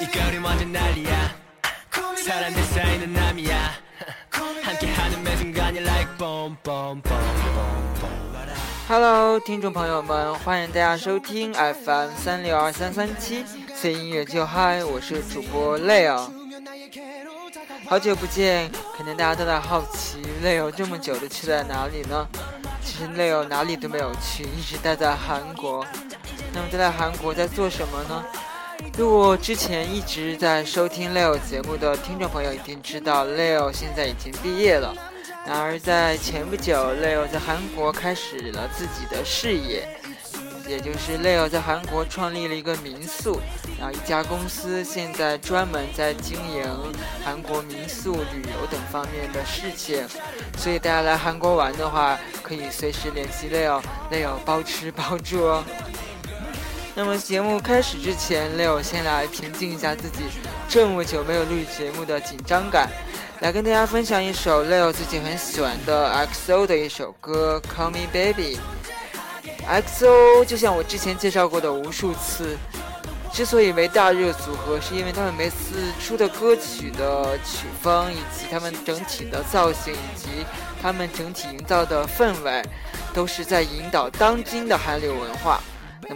이 거리 완전 난리야 사람들 사이는 남이야 함께하는 매 순간이 like boom boom boom boom boom Hello，听众朋友们，欢迎大家收听 FM 三六二三三七，随音乐就嗨，我是主播 Leo。好久不见，可能大家都在好奇 Leo 这么久的去在哪里呢？其实 Leo 哪里都没有去，一直待在韩国。那么待在韩国在做什么呢？ 如果之前一直在收听 Leo 节目的听众朋友一定知道，Leo 现在已经毕业了。然而在前不久，Leo 在韩国开始了自己的事业，也就是 Leo 在韩国创立了一个民宿，然后一家公司现在专门在经营韩国民宿、旅游等方面的事情。所以大家来韩国玩的话，可以随时联系 Leo，Leo 包吃包住哦。那么节目开始之前，Leo 先来平静一下自己这么久没有录节目的紧张感，来跟大家分享一首 Leo 自己很喜欢的 XO 的一首歌《Call Me Baby》。XO 就像我之前介绍过的无数次，之所以为大热组合，是因为他们每次出的歌曲的曲风，以及他们整体的造型，以及他们整体营造的氛围，都是在引导当今的韩流文化。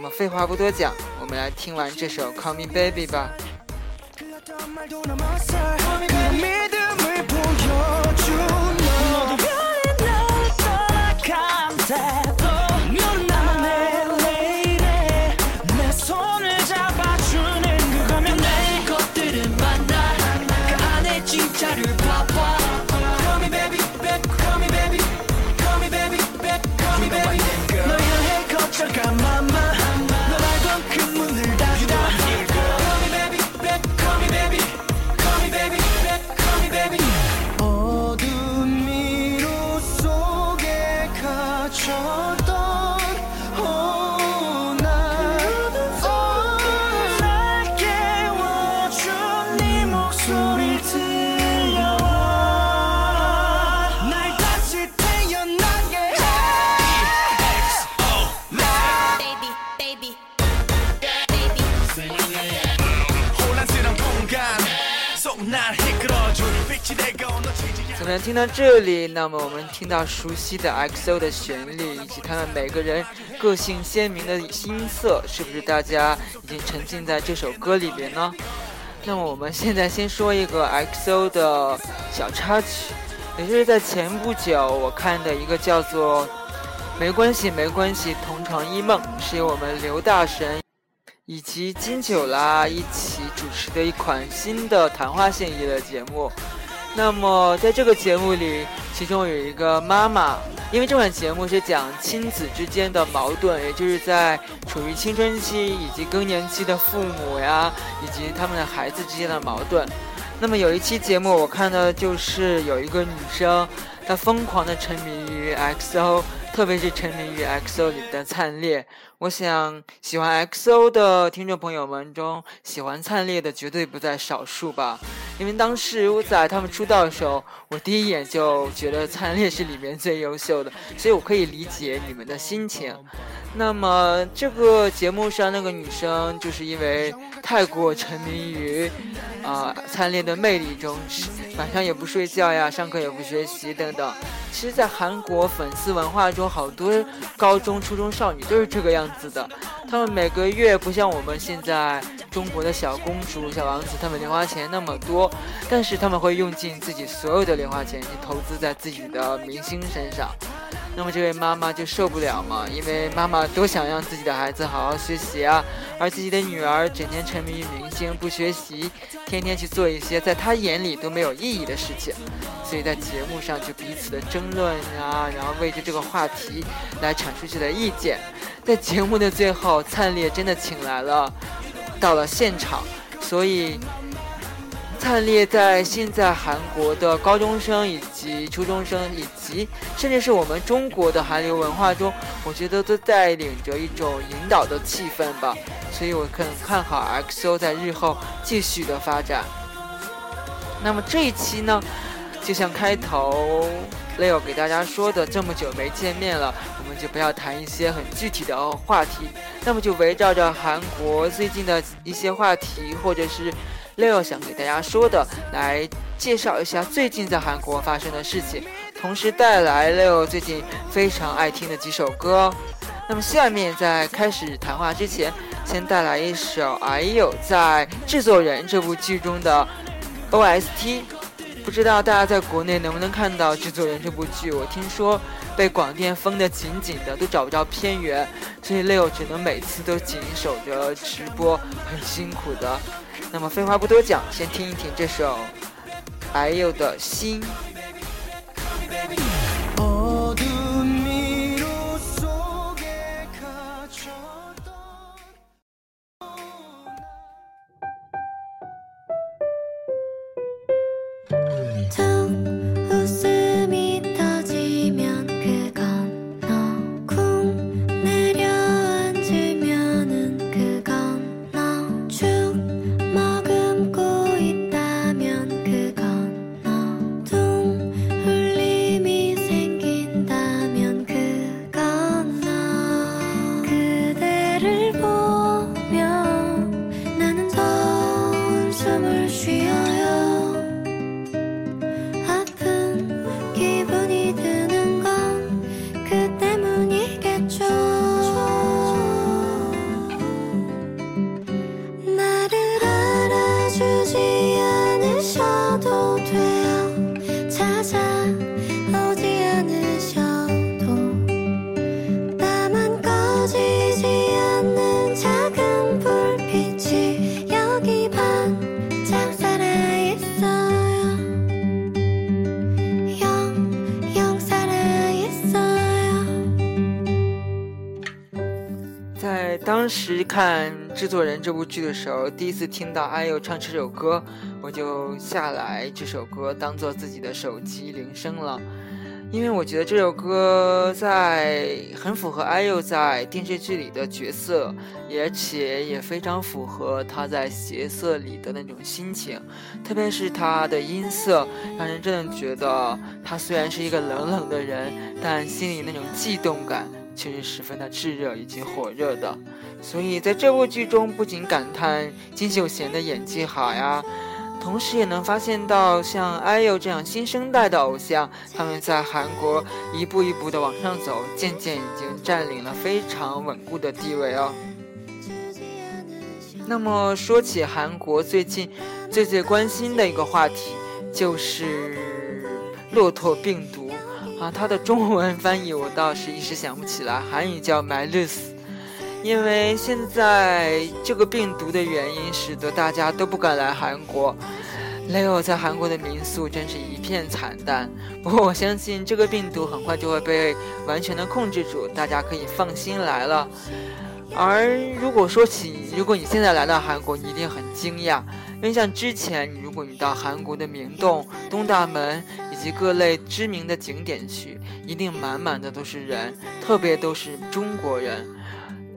那么废话不多讲，我们来听完这首《Call Me Baby》吧。听到这里，那么我们听到熟悉的 XO 的旋律，以及他们每个人个性鲜明的音色，是不是大家已经沉浸在这首歌里边呢？那么我们现在先说一个 XO 的小插曲，也就是在前不久我看的一个叫做《没关系没关系同床异梦》，是由我们刘大神以及金九啦一起主持的一款新的谈话性娱乐节目。那么在这个节目里，其中有一个妈妈，因为这款节目是讲亲子之间的矛盾，也就是在处于青春期以及更年期的父母呀，以及他们的孩子之间的矛盾。那么有一期节目，我看的就是有一个女生，她疯狂的沉迷于 XO，特别是沉迷于 XO 里的灿烈。我想喜欢 XO 的听众朋友们中，喜欢灿烈的绝对不在少数吧。因为当时我在他们出道的时候，我第一眼就觉得灿烈是里面最优秀的，所以我可以理解你们的心情。那么这个节目上那个女生，就是因为太过沉迷于啊、灿烈的魅力中，晚上也不睡觉呀，上课也不学习等等。其实，在韩国粉丝文化中，好多高中、初中少女都是这个样子的。她们每个月不像我们现在中国的小公主、小王子，他们零花钱那么多，但是他们会用尽自己所有的零花钱去投资在自己的明星身上。那么这位妈妈就受不了嘛，因为妈妈都想让自己的孩子好好学习啊，而自己的女儿整天沉迷于明星，不学习，天天去做一些在她眼里都没有意义的事情，所以在节目上就彼此的争论啊，然后为着这个话题来阐述自己的意见。在节目的最后，灿烈真的请来了，到了现场，所以。灿烈在现在韩国的高中生以及初中生，以及甚至是我们中国的韩流文化中，我觉得都带领着一种引导的气氛吧，所以我很看好 XO 在日后继续的发展。那么这一期呢，就像开头 Leo 给大家说的，这么久没见面了，我们就不要谈一些很具体的话题，那么就围绕着韩国最近的一些话题，或者是 Leo 想给大家说的，来介绍一下最近在韩国发生的事情，同时带来 Leo 最近非常爱听的几首歌。那么下面在开始谈话之前，先带来一首 IU 在《制作人》这部剧中的 OST。不知道大家在国内能不能看到《制作人》这部剧？我听说被广电封得紧紧的，都找不着片源，所以 Leo 只能每次都紧守着直播，很辛苦的。那么废话不多讲，先听一听这首 IU 的心。看《制作人》这部剧的时候，第一次听到 IU 唱这首歌，我就下来这首歌当做自己的手机铃声了。因为我觉得这首歌在很符合 IU 在电视剧里的角色，而且也非常符合他在角色里的那种心情，特别是他的音色，让人真的觉得他虽然是一个冷冷的人，但心里那种悸动感却是十分的炙热以及火热的。所以在这部剧中，不仅感叹金秀贤的演技好呀。同时也能发现到，像 IU 这样新生代的偶像，他们在韩国一步一步的往上走，渐渐已经占领了非常稳固的地位哦。那么说起韩国最近最最关心的一个话题，就是骆驼病毒啊，它的中文翻译我倒是一时想不起来，韩语叫 Malus。因为现在这个病毒的原因，使得大家都不敢来韩国。Leo 在韩国的民宿真是一片惨淡。不过我相信这个病毒很快就会被完全的控制住，大家可以放心来了。而如果说起，如果你现在来到韩国，你一定很惊讶，因为像之前，如果你到韩国的明洞、东大门以及各类知名的景点去，一定满满的都是人，特别都是中国人。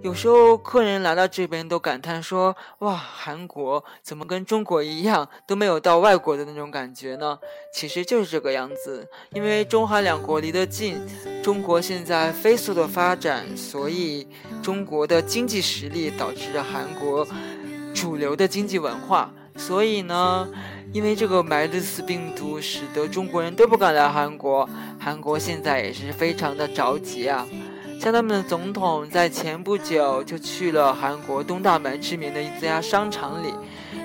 有时候客人来到这边都感叹说：“哇，韩国怎么跟中国一样，都没有到外国的那种感觉呢？”其实就是这个样子，因为中韩两国离得近，中国现在飞速的发展，所以中国的经济实力导致着韩国主流的经济文化，所以呢，因为这个埋勒斯病毒，使得中国人都不敢来韩国，韩国现在也是非常的着急啊。像他们的总统在前不久就去了韩国东大门知名的一家商场里，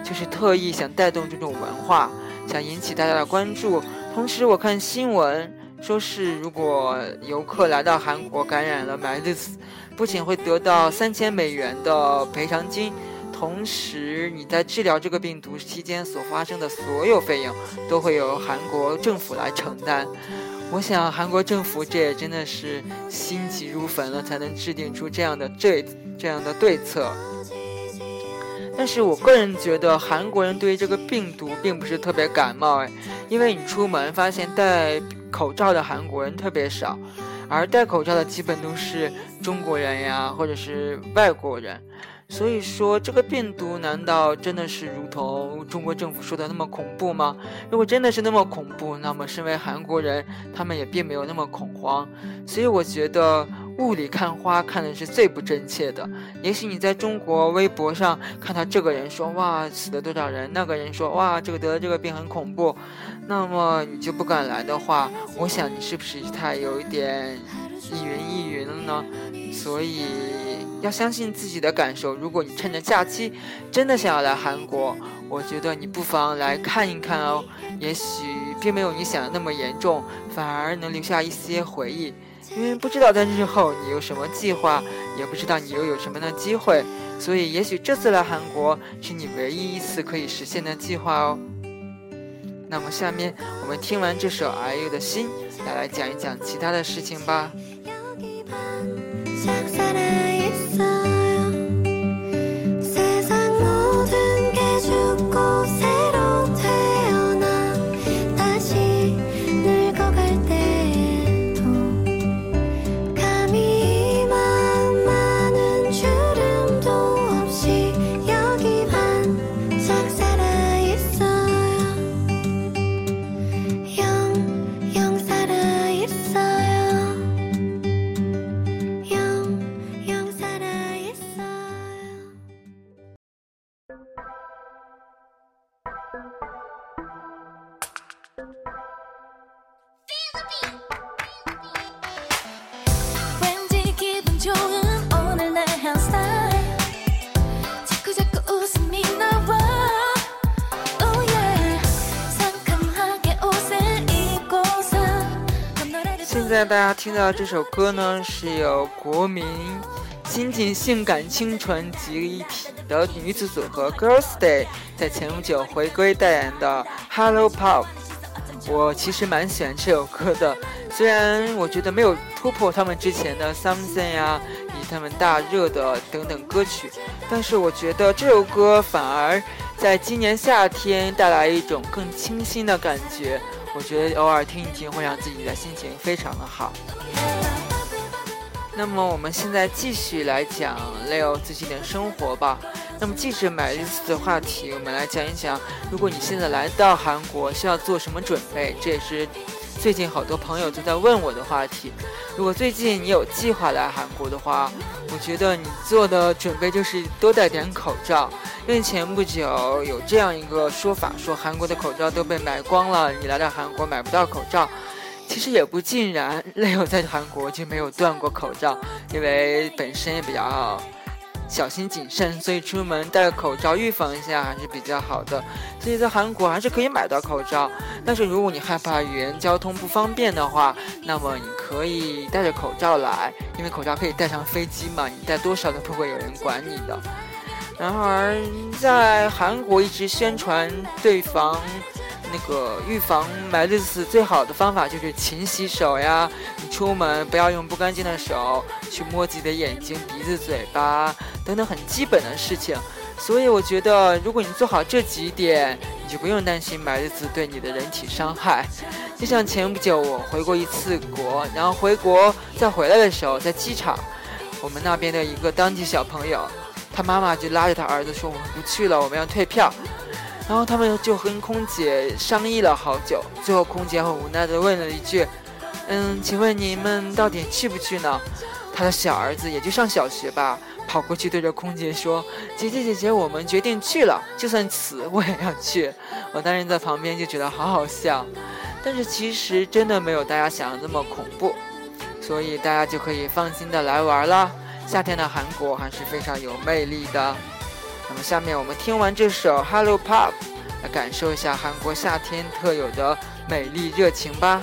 就是特意想带动这种文化，想引起大家的关注。同时，我看新闻说是，如果游客来到韩国感染了 m 勒斯，不仅会得到三千美元的赔偿金，同时你在治疗这个病毒期间所发生的所有费用，都会由韩国政府来承担。我想韩国政府这也真的是心急如焚了，才能制定出这样的这这样的对策。但是我个人觉得韩国人对于这个病毒并不是特别感冒哎，因为你出门发现戴口罩的韩国人特别少，而戴口罩的基本都是中国人呀，或者是外国人。所以说，这个病毒难道真的是如同中国政府说的那么恐怖吗？如果真的是那么恐怖，那么身为韩国人，他们也并没有那么恐慌。所以我觉得雾里看花看的是最不真切的。也许你在中国微博上看到这个人说哇死了多少人，那个人说哇这个得了这个病很恐怖，那么你就不敢来的话，我想你是不是太有一点一云一云了呢？所以要相信自己的感受。如果你趁着假期真的想要来韩国，我觉得你不妨来看一看哦。也许并没有你想的那么严重，反而能留下一些回忆。因为不知道在日后你有什么计划，也不知道你又有什么的机会，所以也许这次来韩国是你唯一一次可以实现的计划哦。那么下面我们听完这首 IU 的心，再来讲一讲其他的事情吧。and 现在大家听到这首歌呢，是由国民新晋性感清纯集一体的女子组合 Girls Day 在前不久回归代言的 Hello Pop。我其实蛮喜欢这首歌的，虽然我觉得没有突破他们之前的 Something 呀，以及他们大热的等等歌曲，但是我觉得这首歌反而在今年夏天带来一种更清新的感觉。我觉得偶尔听一听会让自己的心情非常的好。那么我们现在继续来讲 Leo 自己的生活吧。那么继续买日子的话题，我们来讲一讲，如果你现在来到韩国，需要做什么准备？这也是最近好多朋友都在问我的话题。如果最近你有计划来韩国的话，我觉得你做的准备就是多戴点口罩，因为前不久有这样一个说法，说韩国的口罩都被买光了，你来到韩国买不到口罩。其实也不尽然，Leo 在韩国就没有断过口罩，因为本身也比较小心谨慎，所以出门戴个口罩预防一下还是比较好的。所以在韩国还是可以买到口罩，但是如果你害怕语言交通不方便的话，那么你可以戴着口罩来，因为口罩可以带上飞机嘛，你戴多少都不会有人管你的。然而，在韩国一直宣传对防那个预防买日子最好的方法就是勤洗手呀，你出门不要用不干净的手去摸自己的眼睛、鼻子、嘴巴等等很基本的事情。所以我觉得，如果你做好这几点，你就不用担心买日子对你的人体伤害。就像前不久我回过一次国，然后回国再回来的时候，在机场，我们那边的一个当地小朋友，他妈妈就拉着他儿子说：“我们不去了，我们要退票。”然后他们就跟空姐商议了好久，最后空姐很无奈地问了一句：“嗯，请问你们到底去不去呢？”他的小儿子也就上小学吧，跑过去对着空姐说：“姐姐姐姐，我们决定去了，就算死我也要去。”我当时在旁边就觉得好好笑，但是其实真的没有大家想的那么恐怖，所以大家就可以放心的来玩了。夏天的韩国还是非常有魅力的。那么下面我们听完这首《Hello Pop》，来感受一下韩国夏天特有的美丽热情吧。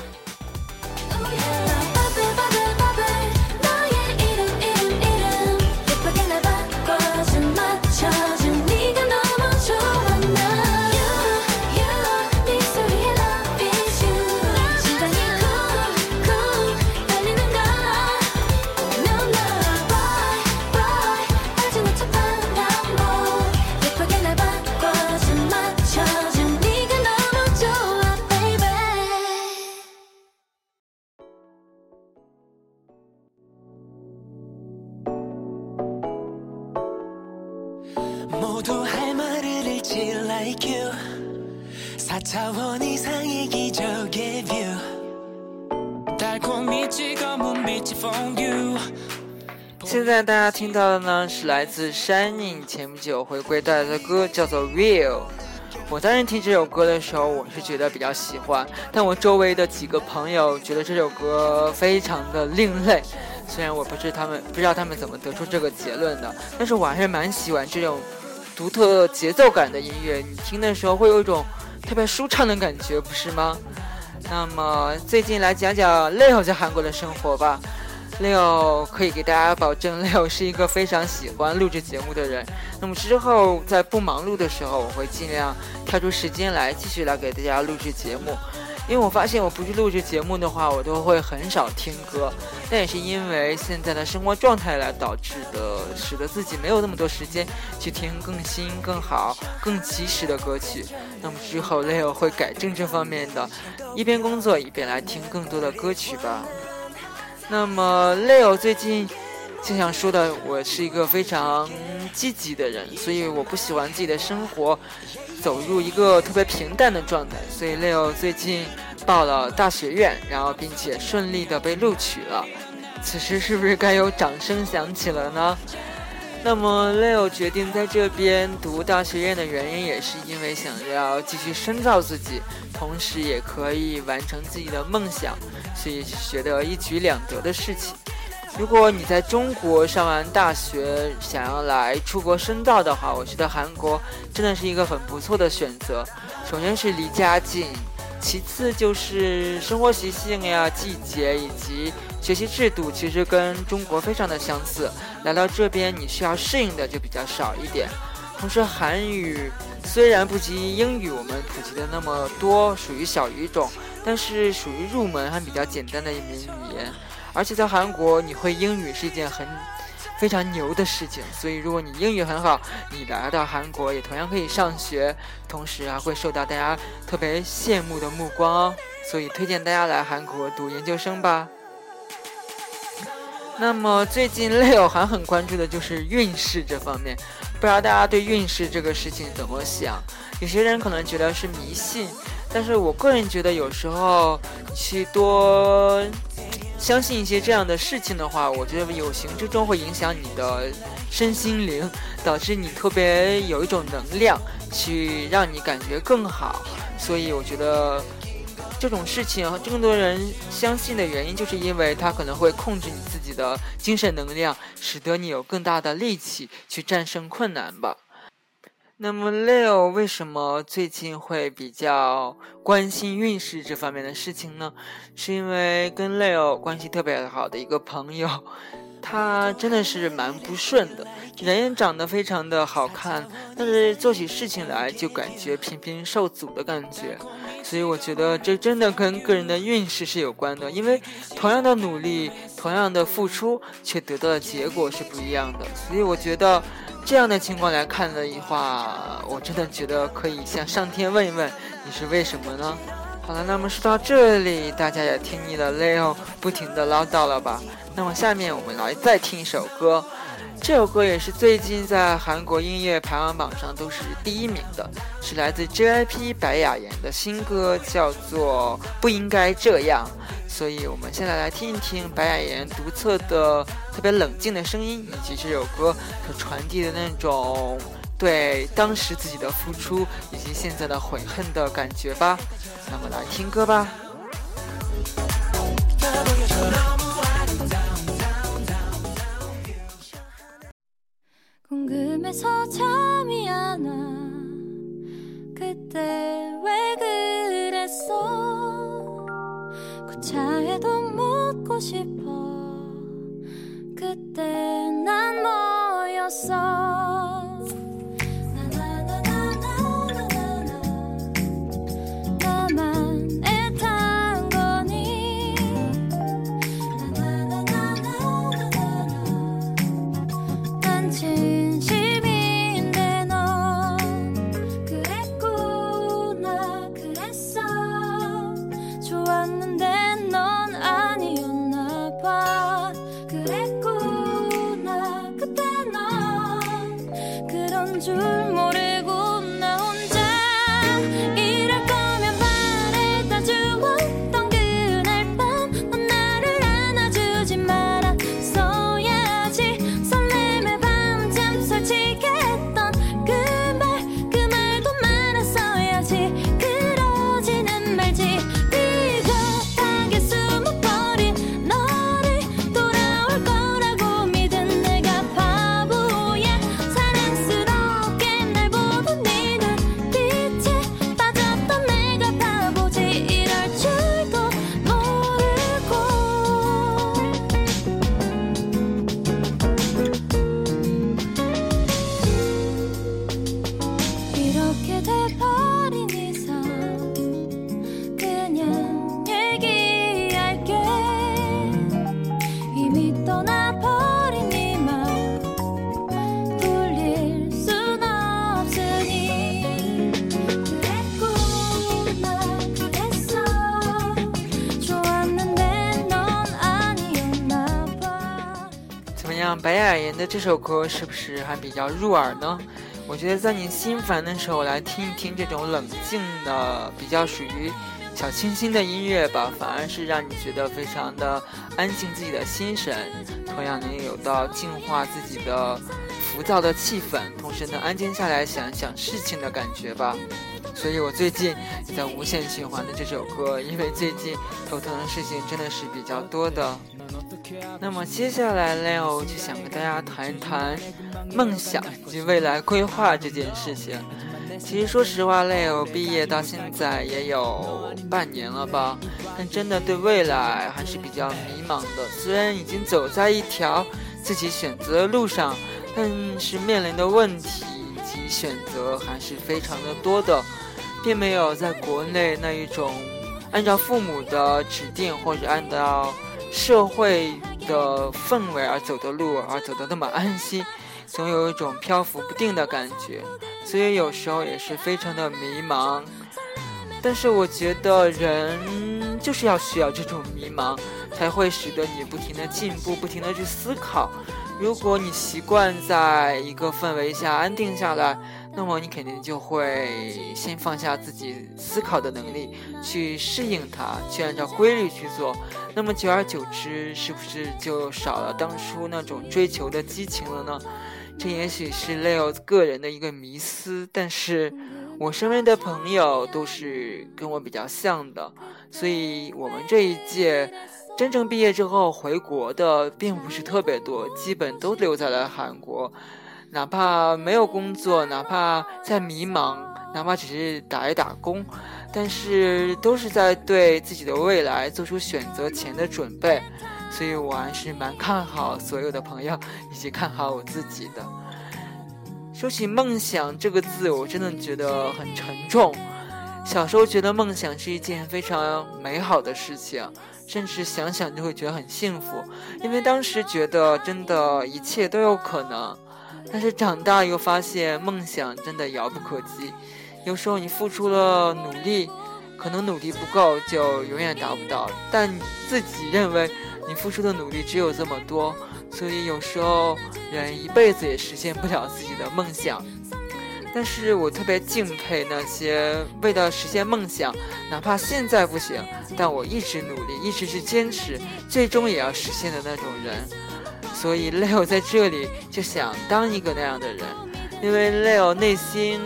听到的呢是来自 Shining 前不久回归带来的歌，叫做《Real》。我当时听这首歌的时候，我是觉得比较喜欢，但我周围的几个朋友觉得这首歌非常的另类。虽然我不是他们不知道他们怎么得出这个结论的，但是我还是蛮喜欢这种独特节奏感的音乐。你听的时候会有一种特别舒畅的感觉，不是吗？那么最近来讲讲 Leo 在韩国的生活吧。Leo 可以给大家保证，Leo 是一个非常喜欢录制节目的人。那么之后在不忙碌的时候，我会尽量挑出时间来继续来给大家录制节目。因为我发现我不去录制节目的话，我都会很少听歌。那也是因为现在的生活状态来导致的，使得自己没有那么多时间去听更新、更好、更及时的歌曲。那么之后 Leo 会改正这方面的，一边工作一边来听更多的歌曲吧。那么 Leo 最近就想说的，我是一个非常积极的人，所以我不喜欢自己的生活走入一个特别平淡的状态。所以 Leo 最近报了大学院，然后并且顺利的被录取了。此时是不是该有掌声响起了呢？那么 Leo 决定在这边读大学院的原因，也是因为想要继续深造自己，同时也可以完成自己的梦想。所以觉得一举两得的事情。如果你在中国上完大学，想要来出国深造的话，我觉得韩国真的是一个很不错的选择。首先是离家近，其次就是生活习性呀、季节以及学习制度，其实跟中国非常的相似。来到这边，你需要适应的就比较少一点。同时，韩语虽然不及英语我们普及的那么多，属于小语种。但是属于入门还比较简单的一门语言，而且在韩国你会英语是一件很非常牛的事情。所以如果你英语很好，你来到韩国也同样可以上学，同时还会受到大家特别羡慕的目光哦。所以推荐大家来韩国读研究生吧。那么最近 Leo 还很关注的就是运势这方面，不知道大家对运势这个事情怎么想？有些人可能觉得是迷信。但是我个人觉得，有时候去多相信一些这样的事情的话，我觉得有形之中会影响你的身心灵，导致你特别有一种能量，去让你感觉更好。所以我觉得这种事情，更多人相信的原因，就是因为它可能会控制你自己的精神能量，使得你有更大的力气去战胜困难吧。那么 Leo 为什么最近会比较关心运势这方面的事情呢？是因为跟 Leo 关系特别好的一个朋友，他真的是蛮不顺的，人长得非常的好看，但是做起事情来就感觉频频受阻的感觉。所以我觉得这真的跟个人的运势是有关的，因为同样的努力，同样的付出，却得到的结果是不一样的。所以我觉得。这样的情况来看的话，我真的觉得可以向上天问一问，你是为什么呢？好了，那么说到这里，大家也听腻了 Leo 不停的唠叨了吧？那么下面我们来再听一首歌，这首歌也是最近在韩国音乐排行榜上都是第一名的，是来自 JYP 白雅妍的新歌，叫做《不应该这样》。所以，我们现在来听一听白雅妍独特的、特别冷静的声音，以及这首歌所传递的那种对当时自己的付出以及现在的悔恨的感觉吧。那么，来听歌吧。 궁금해서 잠이 안 와. 그때 왜 그랬어? 그 고차에도 묻고 싶어. 그때 난 뭐였어? 这首歌是不是还比较入耳呢？我觉得在你心烦的时候来听一听这种冷静的、比较属于小清新的音乐吧，反而是让你觉得非常的安静自己的心神，同样能有到净化自己的浮躁的气氛，同时能安静下来想想事情的感觉吧。所以我最近也在无限循环的这首歌，因为最近头疼的事情真的是比较多的。那么接下来，Leo 就想跟大家谈一谈梦想以及未来规划这件事情。其实说实话，Leo 毕业到现在也有半年了吧，但真的对未来还是比较迷茫的。虽然已经走在一条自己选择的路上，但是面临的问题以及选择还是非常的多的，并没有在国内那一种按照父母的指定或者按照社会的氛围而走的路而走的那么安心，总有一种漂浮不定的感觉，所以有时候也是非常的迷茫。但是我觉得人就是要需要这种迷茫，才会使得你不停的进步，不停的去思考。如果你习惯在一个氛围下安定下来，那么你肯定就会先放下自己思考的能力，去适应它，去按照规律去做。那么久而久之，是不是就少了当初那种追求的激情了呢？这也许是 Leo 个人的一个迷思，但是我身边的朋友都是跟我比较像的，所以我们这一届真正毕业之后回国的并不是特别多，基本都留在了韩国。哪怕没有工作，哪怕在迷茫，哪怕只是打一打工，但是都是在对自己的未来做出选择前的准备，所以我还是蛮看好所有的朋友，以及看好我自己的。说起梦想这个字，我真的觉得很沉重。小时候觉得梦想是一件非常美好的事情，甚至想想就会觉得很幸福，因为当时觉得真的一切都有可能。但是长大又发现梦想真的遥不可及，有时候你付出了努力，可能努力不够就永远达不到，但你自己认为你付出的努力只有这么多，所以有时候人一辈子也实现不了自己的梦想。但是我特别敬佩那些为了实现梦想，哪怕现在不行，但我一直努力，一直去坚持，最终也要实现的那种人。所以 Leo 在这里就想当一个那样的人，因为 Leo 内心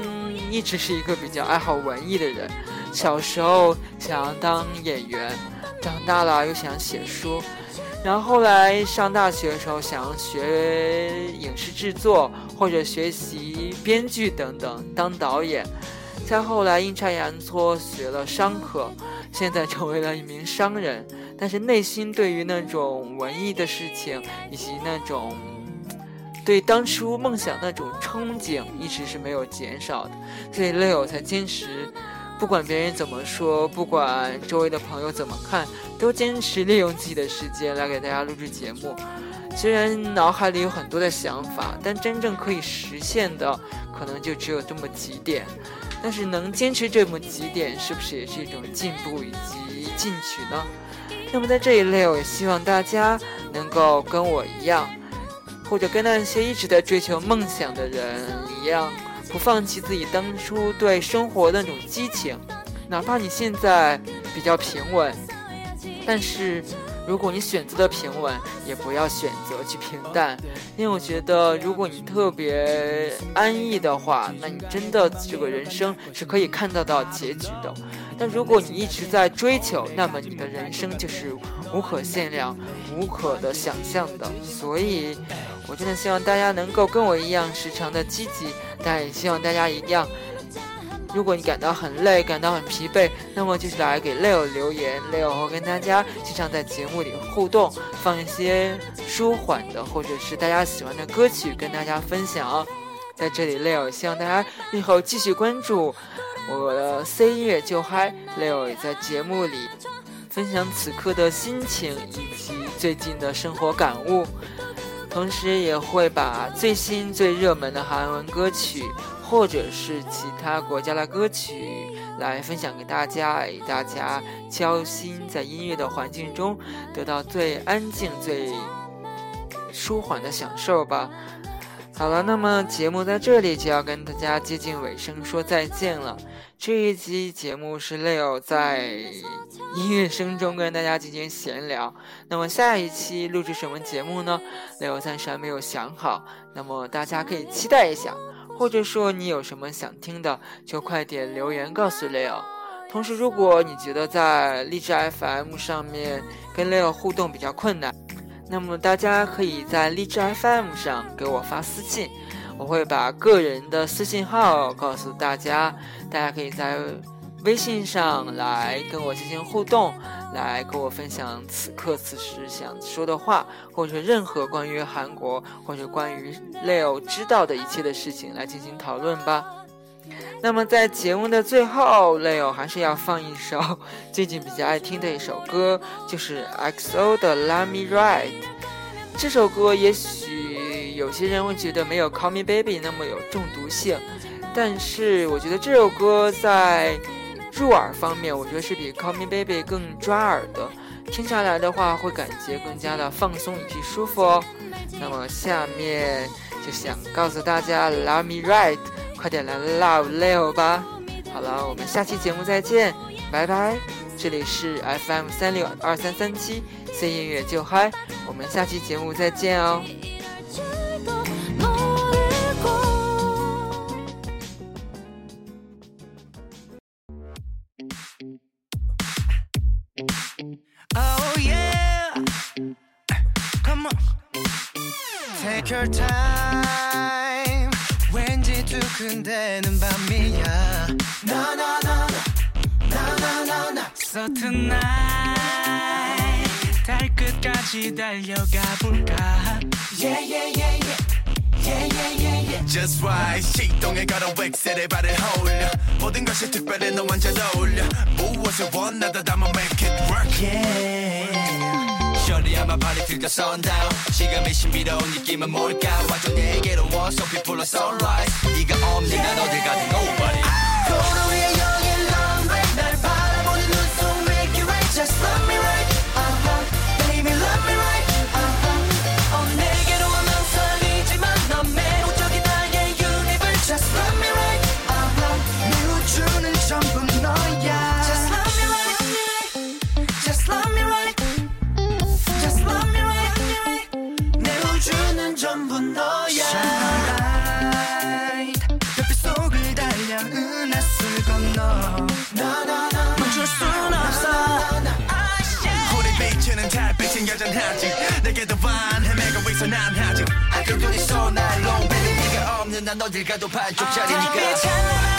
一直是一个比较爱好文艺的人。小时候想要当演员，长大了又想写书，然后后来上大学的时候想要学影视制作或者学习编剧等等，当导演。再后来阴差阳错学了商科，现在成为了一名商人。但是内心对于那种文艺的事情，以及那种对当初梦想那种憧憬，一直是没有减少的。所以 Leo 才坚持，不管别人怎么说，不管周围的朋友怎么看，都坚持利用自己的时间来给大家录制节目。虽然脑海里有很多的想法，但真正可以实现的，可能就只有这么几点。但是能坚持这么几点，是不是也是一种进步以及进取呢？那么在这一类，我也希望大家能够跟我一样，或者跟那些一直在追求梦想的人一样，不放弃自己当初对生活的那种激情，哪怕你现在比较平稳，但是。如果你选择的平稳，也不要选择去平淡，因为我觉得，如果你特别安逸的话，那你真的这个人生是可以看得到结局的。但如果你一直在追求，那么你的人生就是无可限量、无可的想象的。所以，我真的希望大家能够跟我一样，时常的积极，但也希望大家一样。如果你感到很累，感到很疲惫，那么就是来给 Leo 留言，Leo 会跟大家经常在节目里互动，放一些舒缓的或者是大家喜欢的歌曲跟大家分享。在这里，Leo 希望大家日后继续关注我的 C 音乐就嗨，Leo 也在节目里分享此刻的心情以及最近的生活感悟，同时也会把最新最热门的韩文歌曲。或者是其他国家的歌曲来分享给大家，给大家交心，在音乐的环境中得到最安静、最舒缓的享受吧。好了，那么节目在这里就要跟大家接近尾声，说再见了。这一期节目是 Leo 在音乐声中跟大家进行闲聊。那么下一期录制什么节目呢？Leo 暂时还没有想好，那么大家可以期待一下。或者说你有什么想听的，就快点留言告诉 Leo。同时，如果你觉得在荔枝 FM 上面跟 Leo 互动比较困难，那么大家可以在荔枝 FM 上给我发私信，我会把个人的私信号告诉大家，大家可以在微信上来跟我进行互动。来跟我分享此刻此时想说的话，或者任何关于韩国或者关于 Leo 知道的一切的事情来进行讨论吧。那么在节目的最后，Leo 还是要放一首最近比较爱听的一首歌，就是 XO 的《Let Me Ride》。这首歌也许有些人会觉得没有《Call Me Baby》那么有中毒性，但是我觉得这首歌在。入耳方面，我觉得是比《Call Me Baby》更抓耳的，听下来的话会感觉更加的放松以及舒服哦。那么下面就想告诉大家，Love Me Right，快点来 Love Leo 吧。好了，我们下期节目再见，拜拜。这里是 FM 三六二三三七，C 音乐就嗨，我们下期节目再见哦。Your time 왠지 두근대는 밤이야 No no no no no no no So tonight 달 끝까지 달려가 볼까 Yeah yeah yeah yeah Yeah, yeah, yeah, yeah. Just right 시동에 걸어 웩셀에 발을 홀려 모든 것이 특별해 너와 잘 어울려 무엇을 원하다 담아 make it work yeah party till the sundown 지금의 신비로운 느낌은 뭘까 완전 내게로 와서 people are sunrise 네가 없는 난 어딜 가든 nobody 아껴둔 있어 날. long baby 네가 없는 난 어딜 가도 반쪽짜리니까